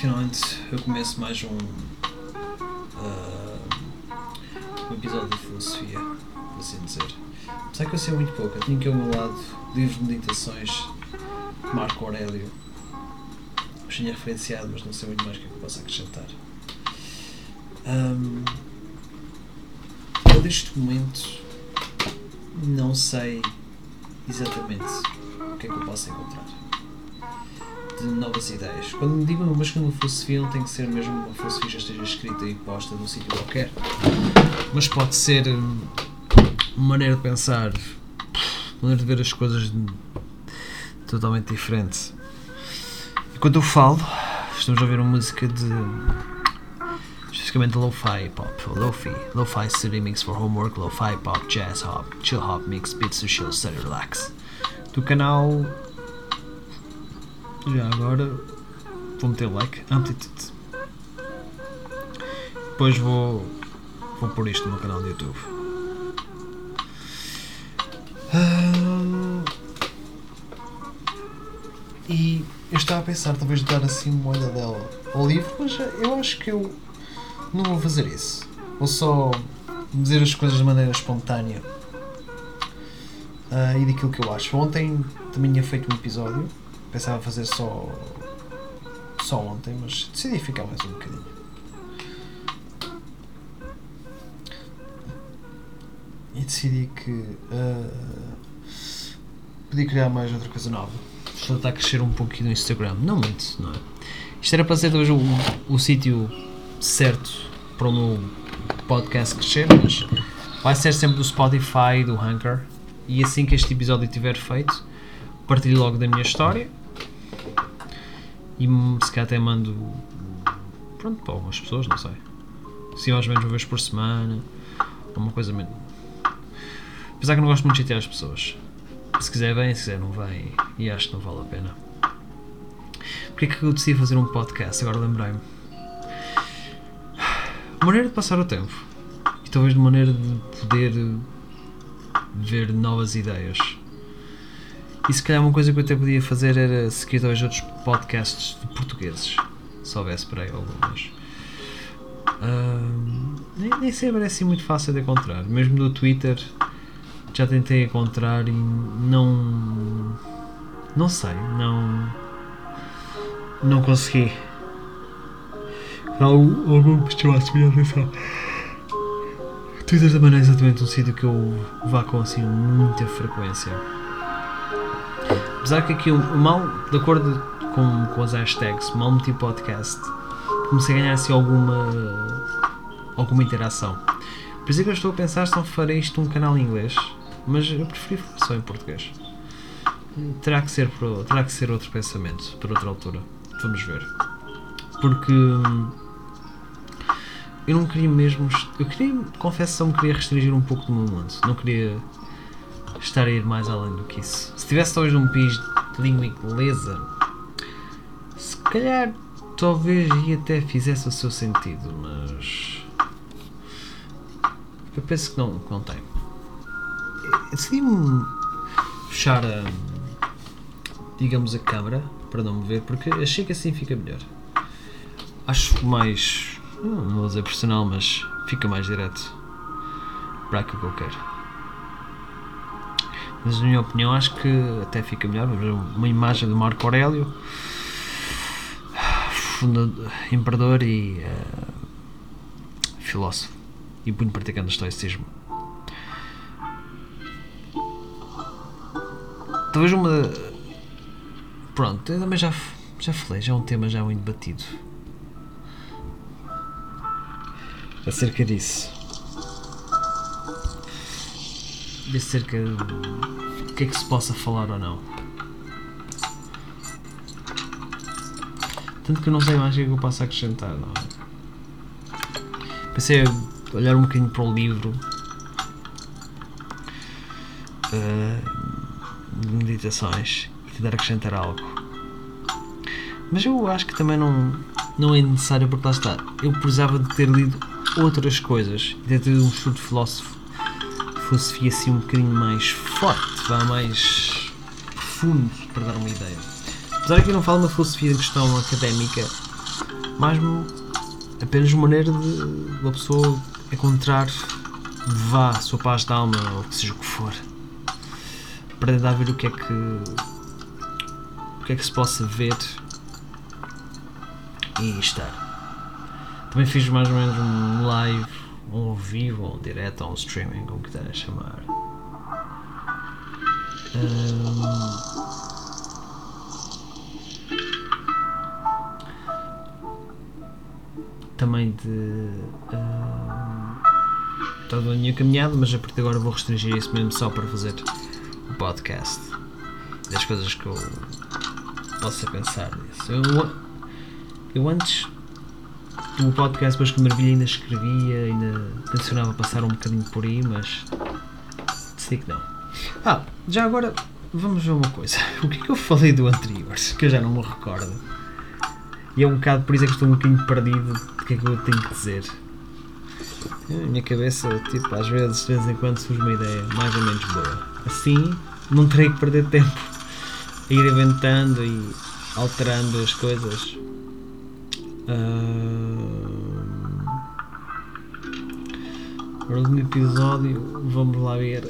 finalmente eu começo mais um, uh, um episódio de filosofia, por assim dizer. Apesar que eu sei muito pouco, eu tenho aqui ao meu lado livros de meditações de Marco Aurélio. Eu tinha referenciado, mas não sei muito mais o que, é que eu posso acrescentar. Um, eu neste momento não sei exatamente o que é que eu posso encontrar de novas ideias. Quando me digam uma uma filosofia, não tem que ser mesmo uma filosofia já esteja escrita e posta num sítio qualquer. Mas pode ser hum, uma maneira de pensar, uma maneira de ver as coisas totalmente diferente. E quando eu falo, estamos a ouvir uma música de especificamente lo-fi pop, lo-fi, lo-fi study mix for homework, lo-fi pop, jazz hop, chill hop mix, beats to chill, study relax. Do canal já agora vou meter like, amplitude. Depois vou, vou pôr isto no meu canal de YouTube. Uh, e eu estava a pensar talvez dar assim uma olhadela ao livro, mas eu acho que eu não vou fazer isso. Vou só dizer as coisas de maneira espontânea uh, e daquilo que eu acho. Ontem também tinha feito um episódio Pensava fazer só. só ontem, mas decidi ficar mais um bocadinho. E decidi que. Uh, podia criar mais outra coisa nova. Estou a crescer um pouquinho no Instagram. Não muito, não é? Isto era para ser talvez o, o sítio certo para o meu podcast crescer, mas vai ser sempre do Spotify, do Anchor. E assim que este episódio estiver feito, partilho logo da minha história e se calhar até mando pronto para algumas pessoas, não sei. Se mais ou menos uma vez por semana, uma coisa menos. Apesar que não gosto muito de chatear as pessoas. Se quiser vem, se quiser não vem. E acho que não vale a pena. Porquê é que eu decidi fazer um podcast? Agora lembrei-me. Maneira de passar o tempo. E talvez de maneira de poder ver novas ideias. E se calhar uma coisa que eu até podia fazer era seguir dois outros podcasts de portugueses. Se houvesse por aí algumas. Uh, nem, nem sempre é assim muito fácil de encontrar. Mesmo no Twitter já tentei encontrar e não. Não sei, não. Não consegui. Algum, algum que chamasse minha atenção. Twitter também não é exatamente um sítio que eu vá com assim muita frequência. Apesar que aqui o mal, de acordo com, com as hashtags, mal meti podcast, comecei a ganhar assim alguma, alguma interação. Por isso é que eu estou a pensar se não farei isto um canal em inglês, mas eu preferi só em português. Terá que ser, terá que ser outro pensamento, para outra altura. Vamos ver. Porque eu não queria mesmo. Eu queria, confesso, só me queria restringir um pouco do meu mundo. Não queria estar a ir mais além do que isso. Se tivesse talvez um país de língua inglesa, se calhar talvez e até fizesse o seu sentido, mas eu penso que não, que não tem. Decidi-me fechar a digamos a câmera para não me ver porque achei que assim fica melhor. Acho mais não vou dizer personal, mas fica mais direto para aquilo que eu quero. Mas na minha opinião acho que até fica melhor. Uma imagem do Marco Aurélio, fundador, imperador e uh, filósofo e muito praticante do estoicismo. Talvez uma. Pronto, eu também já, já falei, já é um tema já muito debatido. Acerca disso. Acerca do que é que se possa falar ou não. Tanto que eu não sei mais o que é que eu posso acrescentar, não? Pensei a olhar um bocadinho para o livro uh, de meditações e tentar acrescentar algo. Mas eu acho que também não, não é necessário porque lá está. Eu precisava de ter lido outras coisas, de ter tido um estudo filósofo filosofia assim um bocadinho mais forte, vá mais profundo, para dar uma ideia. Apesar que eu não falo uma filosofia de questão académica, mais um- apenas uma maneira de uma pessoa encontrar vá a sua paz de alma ou que seja o que for para tentar ver o que é que o que é que se possa ver e estar também fiz mais ou menos um live ao vivo ou um direto ou um streaming como quiser chamar Ahm, também de ahm, toda a minha caminhada, mas a partir de agora vou restringir isso mesmo só para fazer o podcast das coisas que eu possa pensar nisso. Eu, eu antes do podcast, depois que maravilha, ainda escrevia, ainda tencionava passar um bocadinho por aí, mas decidi que não. Ah, já agora vamos ver uma coisa. O que é que eu falei do anterior? Que eu já não me recordo. E é um bocado por isso é que estou um bocadinho perdido do que é que eu tenho que dizer. A minha cabeça, tipo, às vezes, de vez em quando surge uma ideia mais ou menos boa. Assim, não terei que perder tempo a ir inventando e alterando as coisas. Ah, Agora, no episódio, vamos lá ver.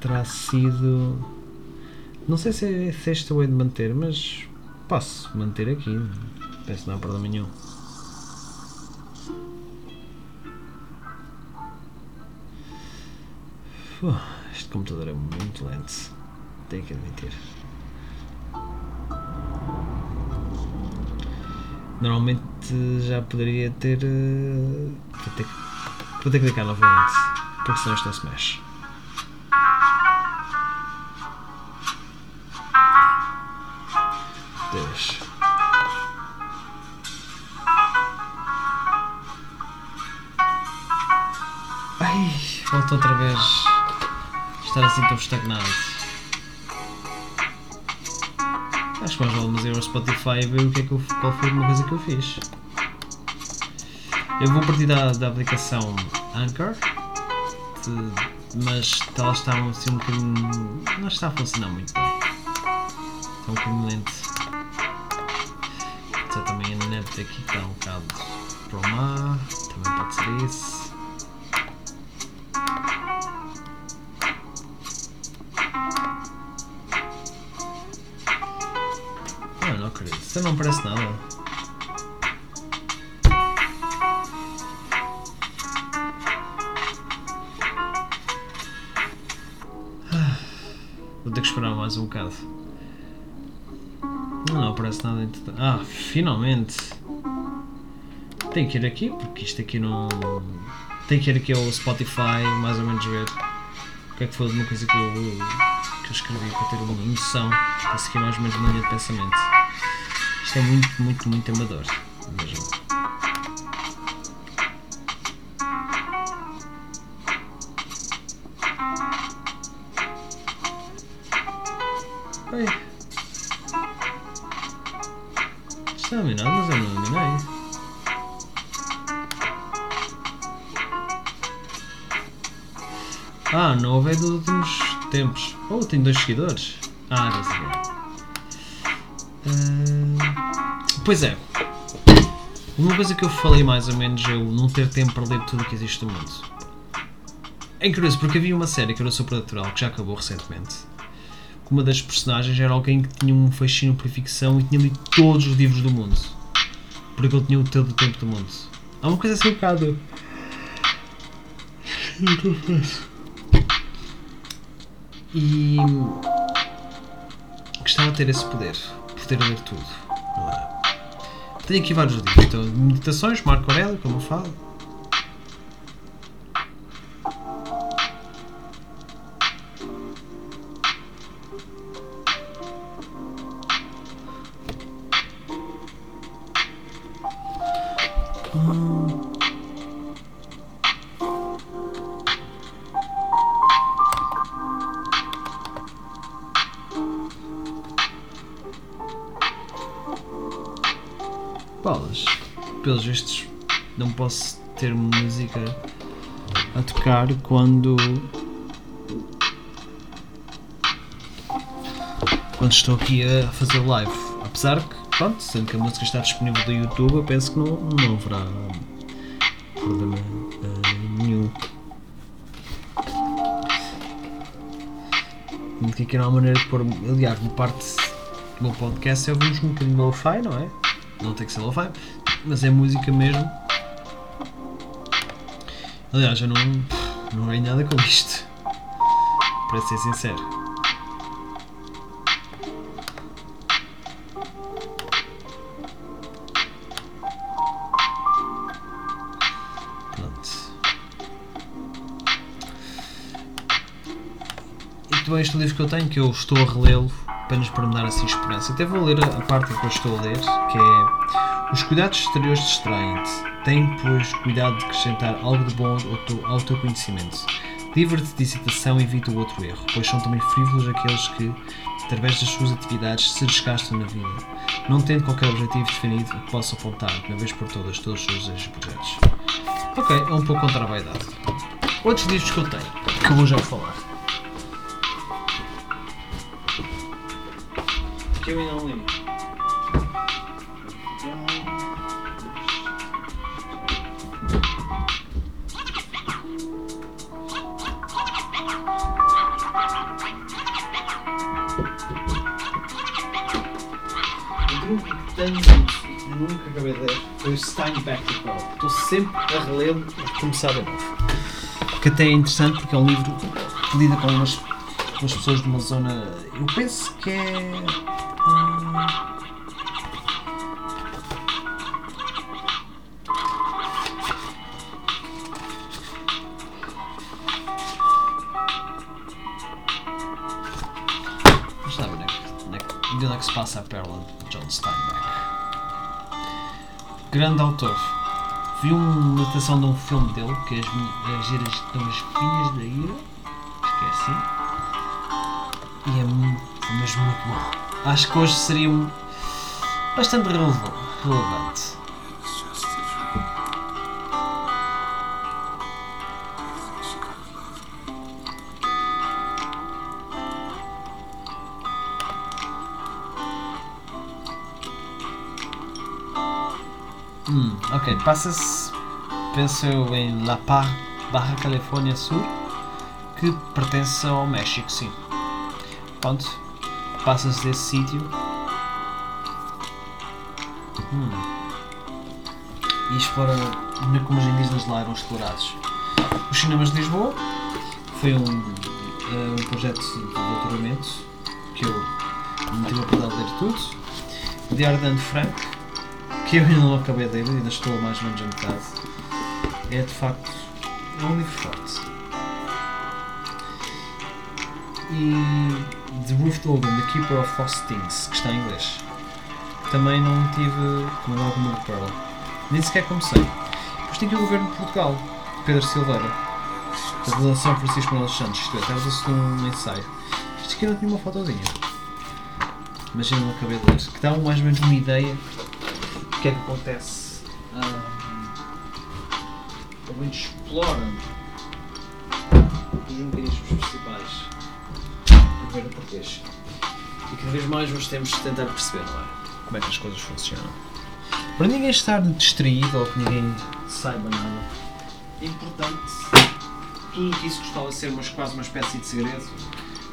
Terá sido. Não sei se, é- se este eu de manter, mas posso manter aqui. Penso não há problema nenhum. Este computador é muito lento. Tenho que admitir. Normalmente já poderia ter. eh, ter, vou ter que clicar novamente. Porque senão isto não se mexe. Deixa. Ai, voltou outra vez. Estar assim tão estagnado. Acho que mais vale mas ir ao Spotify e ver o que é que eu, qual foi uma coisa que eu fiz. Eu vou partir da, da aplicação Anchor, de- mas ela está assim um bocadinho. não está a funcionar muito bem. Está um bocadinho lento. Pode ser também a net que está um bocado para o mar, também pode ser isso. Ah, não acredito. Isso não parece nada. Finalmente! Tenho que ir aqui, porque isto aqui não. Tenho que ir aqui ao Spotify, mais ou menos ver o que é que foi uma coisa que eu, que eu escrevi para ter uma noção, para seguir mais ou menos uma linha de pensamento. Isto é muito, muito, muito amador. Mesmo. Tenho dois seguidores. Ah, já sabia. Ah, pois é. Uma coisa que eu falei mais ou menos é o não ter tempo para ler tudo o que existe no mundo. É curioso porque havia uma série que era Supernatural que já acabou recentemente. que Uma das personagens era alguém que tinha um fascínio por ficção e tinha lido todos os livros do mundo. Porque ele tinha o todo o tempo do mundo. Há uma coisa assim um bocado. E gostava de ter esse poder, poder ler tudo, não é? Tenho aqui vários livros, então, Meditações, Marco Aurélio, como eu falo. Posso ter música a tocar quando. Quando estou aqui a fazer live. Apesar que pronto, sendo que a música está disponível no YouTube, eu penso que não, não haverá problema uh, nenhum. Aqui não há maneira de pôr. Aliás, uma parte do meu podcast é ouvimos um bocadinho lo-fi, não é? Não tem que ser lo-fi, mas é música mesmo. Aliás, eu não, não ganho nada com isto. Para ser sincero. também este livro que eu tenho, que eu estou a relê-lo apenas para me dar assim esperança. Até vou ler a parte que eu estou a ler, que é Os cuidados exteriores distraem-te. Tem, pois, cuidado de acrescentar algo de bom ao teu, ao teu conhecimento. Livra-te de excitação e evita o outro erro, pois são também frívolos aqueles que, através das suas atividades, se desgastam na vida, não tendo qualquer objetivo definido que possa apontar, de uma vez por todas, todos os seus projetos. Ok, é um pouco contra a vaidade. Outros livros que eu tenho, que eu vou já falar. que eu ainda não li. Ler foi o Steinbeck Estou sempre a relê-lo e começar de novo. Que até é interessante porque é um livro que lida com umas, umas pessoas de uma zona. Eu penso que é de onde é que se passa a pérola de John Steinbeck. Grande autor. Vi uma adaptação de um filme dele, que é As, as das Vinhas da Ira, que é assim, e é mesmo muito bom acho que hoje seria bastante relevante. Hum, ok, passa-se, penso eu, em La Paz, Barra Califórnia Sul, que pertence ao México, sim. Pronto, passa-se desse sítio. Hum. E explora como os indígenas lá eram explorados. Os cinemas de Lisboa foi um, uh, um projeto de doutoramento que eu não tive a de ler tudo. De Anne Frank, que eu ainda não acabei de ler, ainda estou mais ou menos a metade. É de facto é um livro forte. E The Ruth Logan, The Keeper of Lost Things, que está em inglês. Também não tive como alguma de Pearl. Nem sequer comecei. Depois tem aqui o governo de Portugal, Pedro Silveira. A de São Francisco Manuel Santos, isto é, trata-se um ensaio. Isto aqui não tinha uma fotozinha. Mas eu não acabei de ler. Que dá mais ou menos uma ideia do que é que acontece. Um, pelo menos explora os mecanismos principais governo português. E cada vez mais nós temos de tentar perceber, não é? Como é que as coisas funcionam. Para ninguém estar distraído ou que ninguém saiba nada, é importante tudo que isso costuma ser mas quase uma espécie de segredo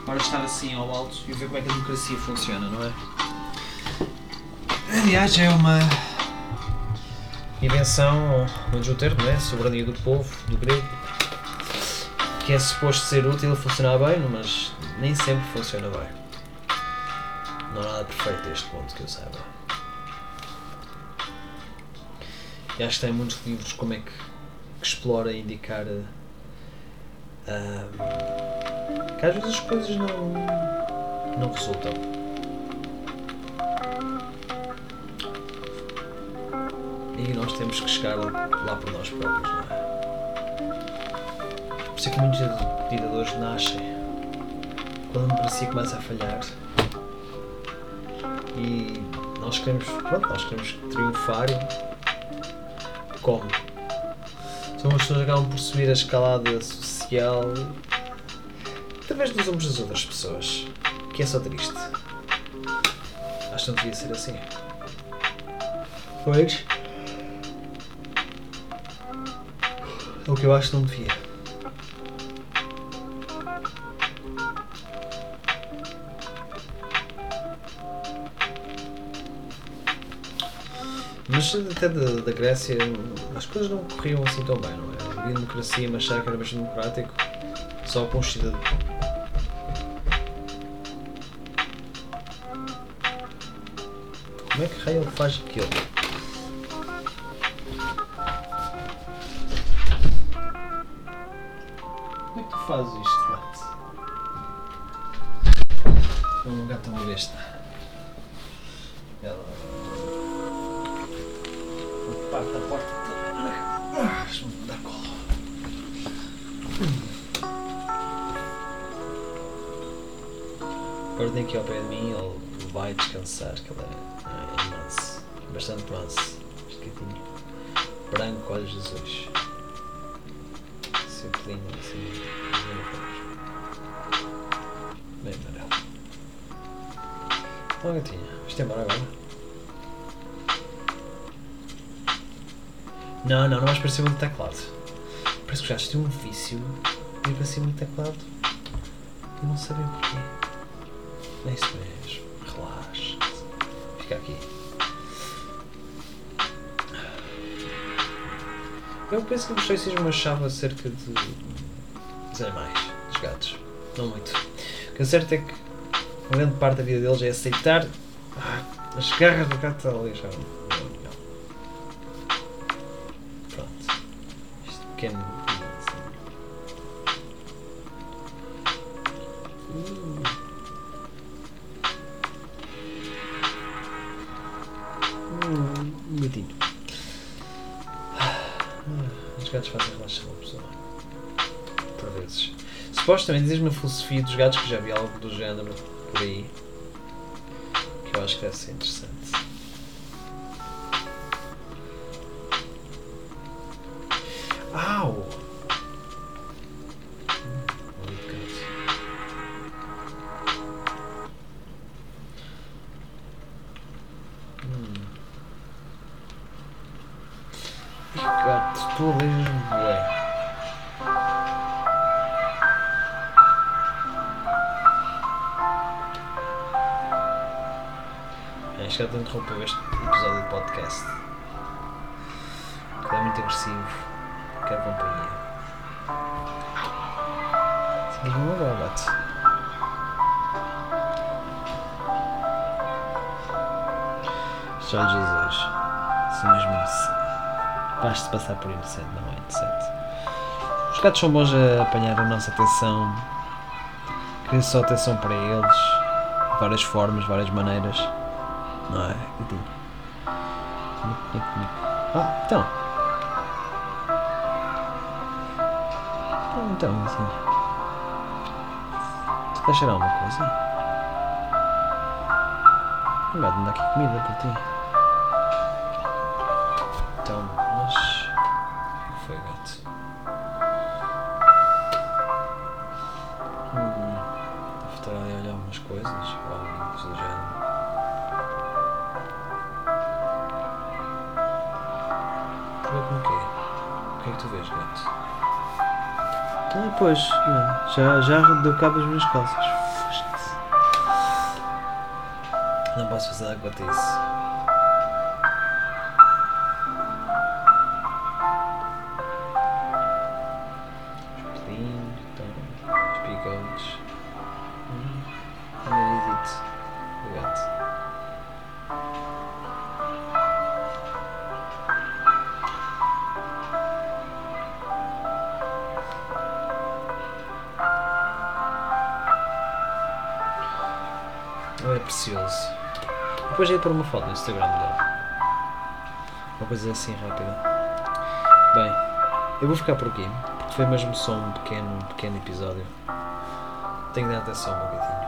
para estar assim ao alto e ver como é que a democracia funciona, não é? Aliás, é uma invenção, vamos o termo, não é? Soberania do povo, do grego, que é suposto ser útil e funcionar bem, mas nem sempre funciona bem. Não há nada perfeito a este ponto que eu saiba. E acho que tem muitos livros como é que, que explora e indicar uh, que às vezes as coisas não, não resultam. E nós temos que chegar lá por nós próprios, não é? Por isso é que muitos ditadores nascem quando a democracia começa a falhar e nós queremos, pronto, nós queremos triunfar como? São as pessoas que acabam por subir a escalada social através dos ombros das outras pessoas, que é só triste. Acho que não devia ser assim. Pois. O que eu acho que não devia. Mas até da, da Grécia as coisas não corriam assim tão bem, não é? Havia democracia, mas achar que era bastante democrático só com os cidadãos. Como é que raio faz aquilo? Fazes isto, gato? É um gato uma besta. Ela. Parte a porta toda. Ah, Deixa-me dar colo. Agora tem aqui ao pé de mim, ele vai descansar, que ele é, é manso, bastante manso, este gatinho. Branco, olhos azuis. Lindo, assim, amarelo. Ó gatinha, vamos embora agora? Não, não, não vais para cima do teclado. Parece que já tem um vício de ir para cima do teclado e não sabem porquê. É isso mesmo. Relaxa. Fica aqui. Eu penso que o Moisés seja uma chave acerca de, dos animais, dos gatos. Não muito. O que é certo é que uma grande parte da vida deles é aceitar ah, as garras do gato ali. Já é. Pronto. Este pequeno. Gatos fazem relaxar uma pessoa. Por vezes. Supostamente diz uma filosofia dos gatos que já vi algo do género por aí. Que eu acho que deve ser interessante. Gato, tu alejas-me bué. Este gato interrompeu este episódio do podcast. Que é muito agressivo. Quer companhia. Não agora. Os olhos azuis. São mesmo inocentes. Basta passar por inocente, não é inocente. Os gatos são bons a apanhar a nossa atenção. Querer só atenção para eles. De várias formas, várias maneiras. Não é? Ah, então. Então, assim. Tu cheirar alguma coisa? O gato me dá aqui comida para ti. A olhar umas coisas, ou alguma coisa do género. Com o quê? O que é que tu vês, gato? Ah, pois, já, já deu cabo as minhas calças. Não posso fazer nada quanto isso. Precioso. Depois ia pôr uma foto no Instagram dele. Uma coisa assim rápida. Bem, eu vou ficar por aqui, porque foi mesmo só um pequeno, pequeno episódio. Tenho de dar atenção ao meu